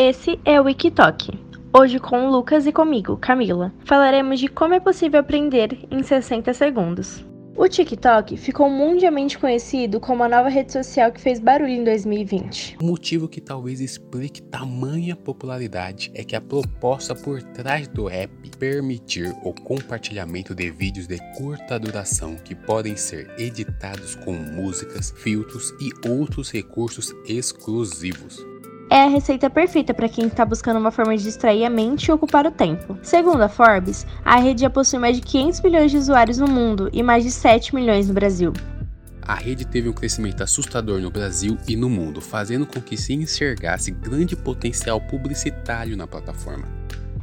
Esse é o Wikitalk. Hoje com o Lucas e comigo, Camila, falaremos de como é possível aprender em 60 segundos. O TikTok ficou mundialmente conhecido como a nova rede social que fez barulho em 2020. O motivo que talvez explique tamanha popularidade é que a proposta por trás do app permitir o compartilhamento de vídeos de curta duração que podem ser editados com músicas, filtros e outros recursos exclusivos é a receita perfeita para quem está buscando uma forma de distrair a mente e ocupar o tempo. Segundo a Forbes, a rede já possui mais de 500 milhões de usuários no mundo e mais de 7 milhões no Brasil. A rede teve um crescimento assustador no Brasil e no mundo, fazendo com que se enxergasse grande potencial publicitário na plataforma.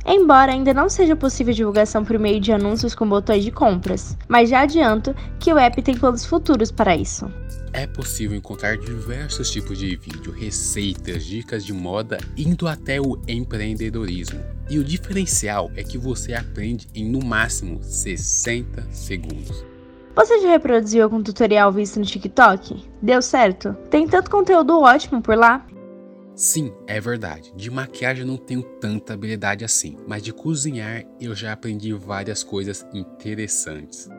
Embora ainda não seja possível divulgação por meio de anúncios com botões de compras, mas já adianto que o app tem planos futuros para isso. É possível encontrar diversos tipos de vídeo, receitas, dicas de moda, indo até o empreendedorismo. E o diferencial é que você aprende em no máximo 60 segundos. Você já reproduziu algum tutorial visto no TikTok? Deu certo? Tem tanto conteúdo ótimo por lá? Sim, é verdade. De maquiagem eu não tenho tanta habilidade assim, mas de cozinhar eu já aprendi várias coisas interessantes.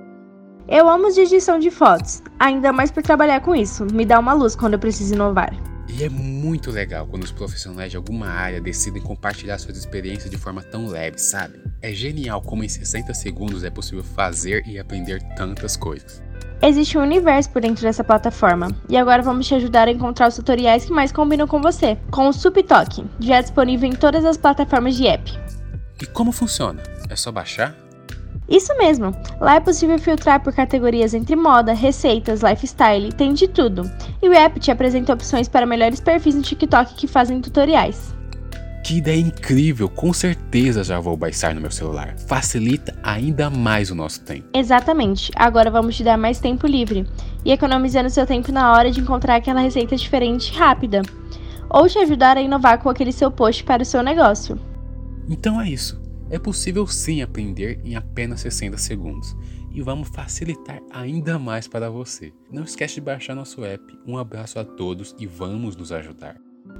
Eu amo de edição de fotos, ainda mais por trabalhar com isso, me dá uma luz quando eu preciso inovar. E é muito legal quando os profissionais de alguma área decidem compartilhar suas experiências de forma tão leve, sabe? É genial como em 60 segundos é possível fazer e aprender tantas coisas. Existe um universo por dentro dessa plataforma, e agora vamos te ajudar a encontrar os tutoriais que mais combinam com você, com o SupTalk, já disponível em todas as plataformas de app. E como funciona? É só baixar? Isso mesmo! Lá é possível filtrar por categorias entre moda, receitas, lifestyle, tem de tudo. E o app te apresenta opções para melhores perfis no TikTok que fazem tutoriais. Que ideia incrível! Com certeza já vou baixar no meu celular. Facilita ainda mais o nosso tempo. Exatamente. Agora vamos te dar mais tempo livre e economizando seu tempo na hora de encontrar aquela receita diferente e rápida. Ou te ajudar a inovar com aquele seu post para o seu negócio. Então é isso. É possível sim aprender em apenas 60 segundos e vamos facilitar ainda mais para você. Não esquece de baixar nosso app. Um abraço a todos e vamos nos ajudar.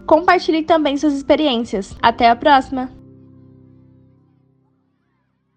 Compartilhe também suas experiências. Até a próxima!